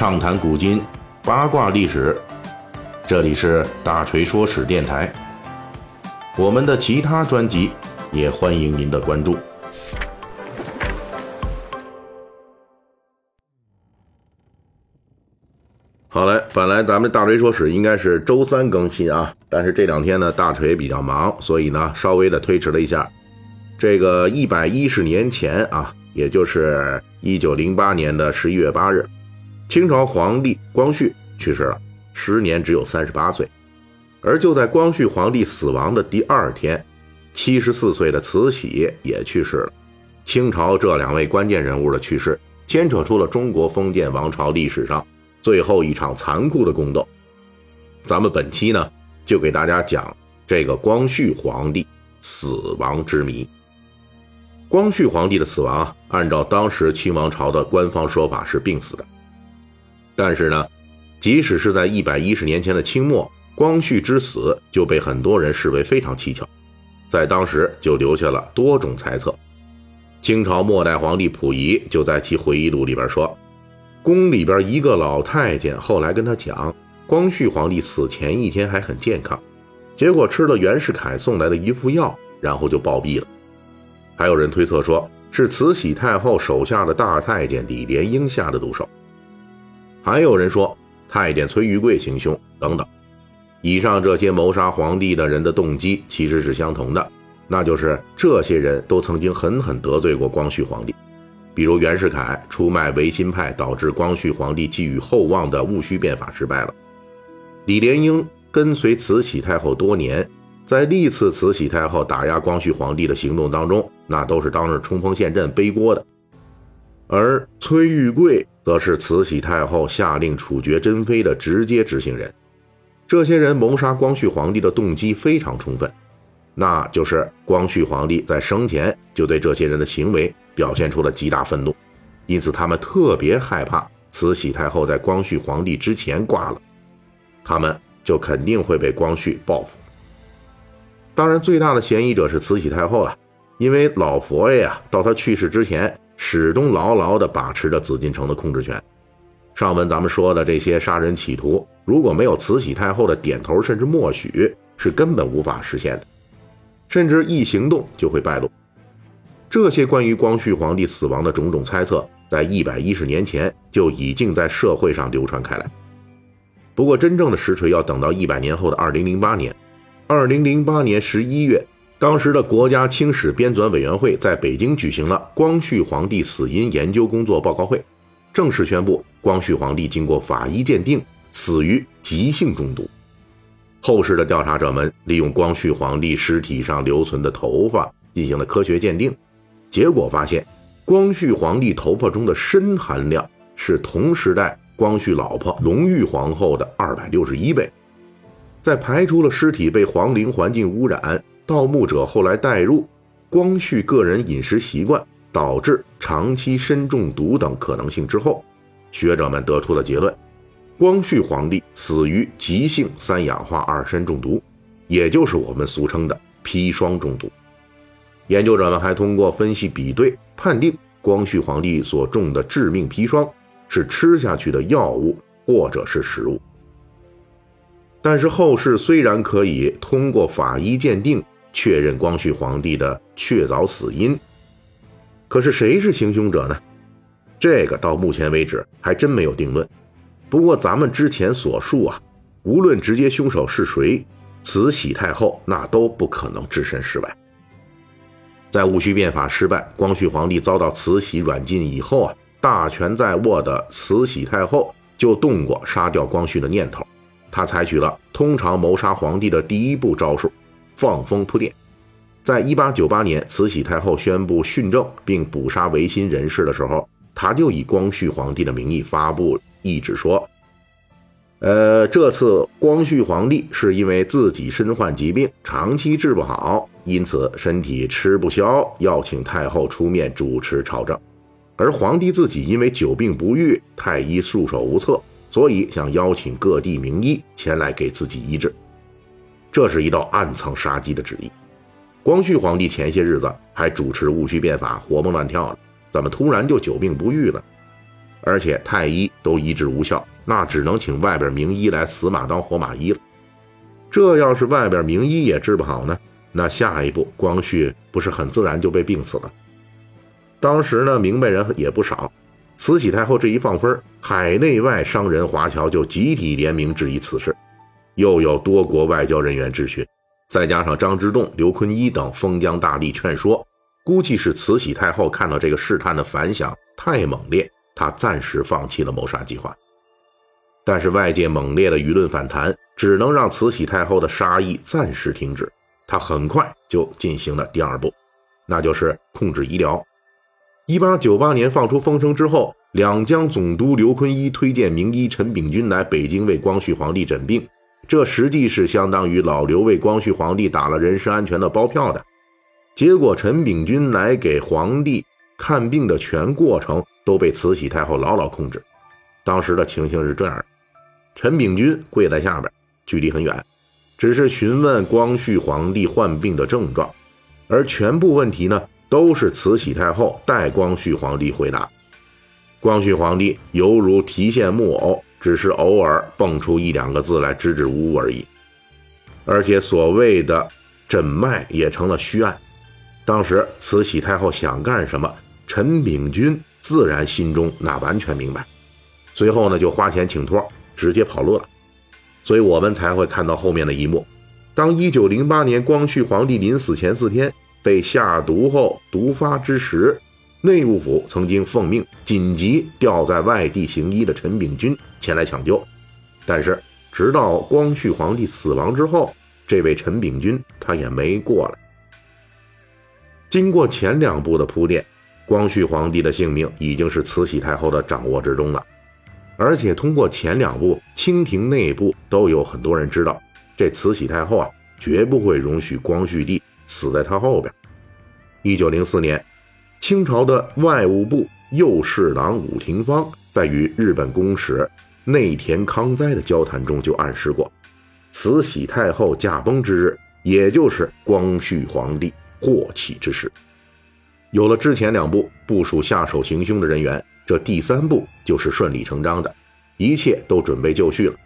畅谈古今，八卦历史。这里是大锤说史电台。我们的其他专辑也欢迎您的关注。好嘞，本来咱们大锤说史应该是周三更新啊，但是这两天呢，大锤比较忙，所以呢，稍微的推迟了一下。这个一百一十年前啊，也就是一九零八年的十一月八日，清朝皇帝光绪去世了，时年只有三十八岁。而就在光绪皇帝死亡的第二天，七十四岁的慈禧也去世了。清朝这两位关键人物的去世，牵扯出了中国封建王朝历史上最后一场残酷的宫斗。咱们本期呢，就给大家讲这个光绪皇帝死亡之谜。光绪皇帝的死亡，按照当时清王朝的官方说法是病死的。但是呢，即使是在一百一十年前的清末，光绪之死就被很多人视为非常蹊跷，在当时就留下了多种猜测。清朝末代皇帝溥仪就在其回忆录里边说，宫里边一个老太监后来跟他讲，光绪皇帝死前一天还很健康，结果吃了袁世凯送来的一副药，然后就暴毙了。还有人推测说是慈禧太后手下的大太监李莲英下的毒手，还有人说太监崔玉贵行凶等等。以上这些谋杀皇帝的人的动机其实是相同的，那就是这些人都曾经狠狠得罪过光绪皇帝，比如袁世凯出卖维新派，导致光绪皇帝寄予厚望的戊戌变法失败了；李莲英跟随慈禧太后多年。在历次慈禧太后打压光绪皇帝的行动当中，那都是当日冲锋陷阵背锅的。而崔玉贵则是慈禧太后下令处决珍妃的直接执行人。这些人谋杀光绪皇帝的动机非常充分，那就是光绪皇帝在生前就对这些人的行为表现出了极大愤怒，因此他们特别害怕慈禧太后在光绪皇帝之前挂了，他们就肯定会被光绪报复。当然，最大的嫌疑者是慈禧太后了，因为老佛爷呀，到他去世之前，始终牢牢地把持着紫禁城的控制权。上文咱们说的这些杀人企图，如果没有慈禧太后的点头甚至默许，是根本无法实现的，甚至一行动就会败露。这些关于光绪皇帝死亡的种种猜测，在一百一十年前就已经在社会上流传开来。不过，真正的实锤要等到一百年后的二零零八年。二零零八年十一月，当时的国家清史编纂委员会在北京举行了光绪皇帝死因研究工作报告会，正式宣布光绪皇帝经过法医鉴定死于急性中毒。后世的调查者们利用光绪皇帝尸体上留存的头发进行了科学鉴定，结果发现，光绪皇帝头发中的砷含量是同时代光绪老婆隆裕皇后的二百六十一倍。在排除了尸体被皇陵环境污染、盗墓者后来带入、光绪个人饮食习惯导致长期砷中毒等可能性之后，学者们得出了结论：光绪皇帝死于急性三氧化二砷中毒，也就是我们俗称的砒霜中毒。研究者们还通过分析比对，判定光绪皇帝所中的致命砒霜是吃下去的药物或者是食物。但是后世虽然可以通过法医鉴定确认光绪皇帝的确凿死因，可是谁是行凶者呢？这个到目前为止还真没有定论。不过咱们之前所述啊，无论直接凶手是谁，慈禧太后那都不可能置身事外。在戊戌变法失败，光绪皇帝遭到慈禧软禁以后啊，大权在握的慈禧太后就动过杀掉光绪的念头。他采取了通常谋杀皇帝的第一步招数——放风铺垫。在一八九八年，慈禧太后宣布训政并捕杀维新人士的时候，他就以光绪皇帝的名义发布懿旨说：“呃，这次光绪皇帝是因为自己身患疾病，长期治不好，因此身体吃不消，要请太后出面主持朝政。而皇帝自己因为久病不愈，太医束手无策。”所以想邀请各地名医前来给自己医治，这是一道暗藏杀机的旨意。光绪皇帝前些日子还主持戊戌变法，活蹦乱跳的，怎么突然就久病不愈了？而且太医都医治无效，那只能请外边名医来死马当活马医了。这要是外边名医也治不好呢，那下一步光绪不是很自然就被病死了？当时呢，明白人也不少。慈禧太后这一放风，海内外商人华侨就集体联名质疑此事，又有多国外交人员质询，再加上张之洞、刘坤一等封疆大吏劝说，估计是慈禧太后看到这个试探的反响太猛烈，她暂时放弃了谋杀计划。但是外界猛烈的舆论反弹，只能让慈禧太后的杀意暂时停止。她很快就进行了第二步，那就是控制医疗。一八九八年放出风声之后，两江总督刘坤一推荐名医陈炳君来北京为光绪皇帝诊病，这实际是相当于老刘为光绪皇帝打了人身安全的包票的。结果陈炳君来给皇帝看病的全过程都被慈禧太后牢牢控制。当时的情形是这样：陈炳君跪在下边，距离很远，只是询问光绪皇帝患病的症状，而全部问题呢？都是慈禧太后代光绪皇帝回答，光绪皇帝犹如提线木偶，只是偶尔蹦出一两个字来支支吾吾而已。而且所谓的诊脉也成了虚案。当时慈禧太后想干什么，陈炳君自然心中那完全明白。随后呢，就花钱请托，直接跑路了。所以我们才会看到后面的一幕：当一九零八年光绪皇帝临死前四天。被下毒后毒发之时，内务府曾经奉命紧急调在外地行医的陈炳钧前来抢救，但是直到光绪皇帝死亡之后，这位陈炳钧他也没过来。经过前两步的铺垫，光绪皇帝的性命已经是慈禧太后的掌握之中了，而且通过前两步，清廷内部都有很多人知道，这慈禧太后啊，绝不会容许光绪帝。死在他后边。一九零四年，清朝的外务部右侍郎武廷芳在与日本公使内田康哉的交谈中就暗示过，慈禧太后驾崩之日，也就是光绪皇帝祸起之时。有了之前两步部署下手行凶的人员，这第三步就是顺理成章的，一切都准备就绪了，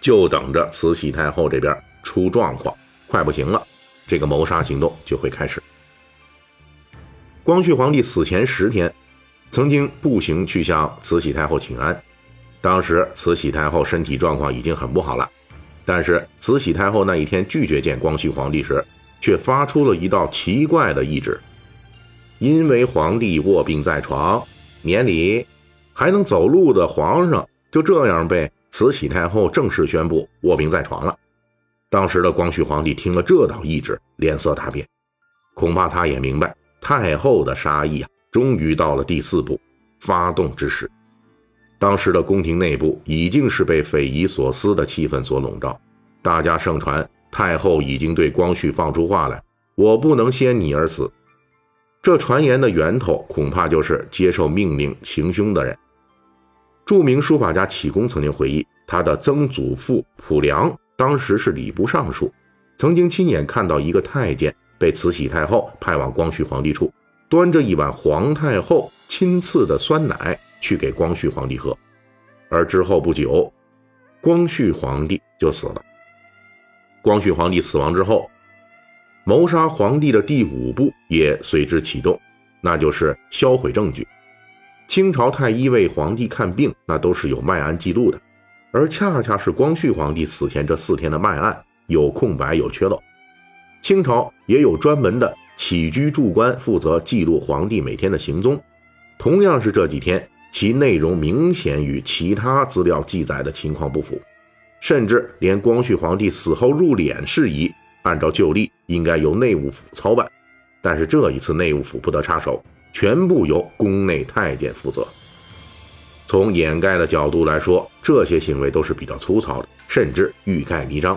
就等着慈禧太后这边出状况，快不行了。这个谋杀行动就会开始。光绪皇帝死前十天，曾经步行去向慈禧太后请安。当时慈禧太后身体状况已经很不好了，但是慈禧太后那一天拒绝见光绪皇帝时，却发出了一道奇怪的懿旨：因为皇帝卧病在床，年里还能走路的皇上就这样被慈禧太后正式宣布卧病在床了。当时的光绪皇帝听了这道懿旨，脸色大变，恐怕他也明白太后的杀意啊，终于到了第四步，发动之时。当时的宫廷内部已经是被匪夷所思的气氛所笼罩，大家盛传太后已经对光绪放出话来：“我不能先你而死。”这传言的源头恐怕就是接受命令行凶的人。著名书法家启功曾经回忆，他的曾祖父溥良。当时是礼部尚书，曾经亲眼看到一个太监被慈禧太后派往光绪皇帝处，端着一碗皇太后亲赐的酸奶去给光绪皇帝喝，而之后不久，光绪皇帝就死了。光绪皇帝死亡之后，谋杀皇帝的第五步也随之启动，那就是销毁证据。清朝太医为皇帝看病，那都是有脉案记录的。而恰恰是光绪皇帝死前这四天的脉案有空白有缺漏，清朝也有专门的起居注官负责记录皇帝每天的行踪。同样是这几天，其内容明显与其他资料记载的情况不符，甚至连光绪皇帝死后入殓事宜，按照旧例应该由内务府操办，但是这一次内务府不得插手，全部由宫内太监负责。从掩盖的角度来说，这些行为都是比较粗糙的，甚至欲盖弥彰。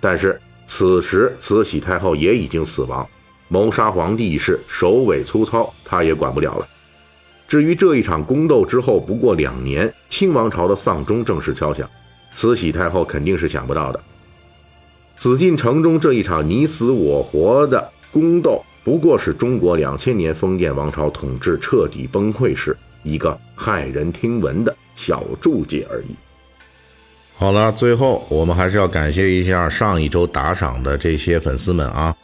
但是此时慈禧太后也已经死亡，谋杀皇帝一事首尾粗糙，她也管不了了。至于这一场宫斗之后不过两年，清王朝的丧钟正式敲响，慈禧太后肯定是想不到的。紫禁城中这一场你死我活的宫斗，不过是中国两千年封建王朝统治彻底崩溃时。一个骇人听闻的小注解而已。好了，最后我们还是要感谢一下上一周打赏的这些粉丝们啊，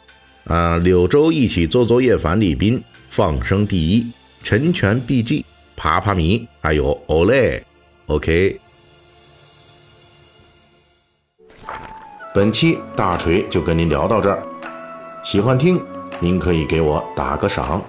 啊，柳州一起做作业樊礼斌放生第一，陈全 BG 爬爬米，还有 Olay，OK。本期大锤就跟您聊到这儿，喜欢听您可以给我打个赏。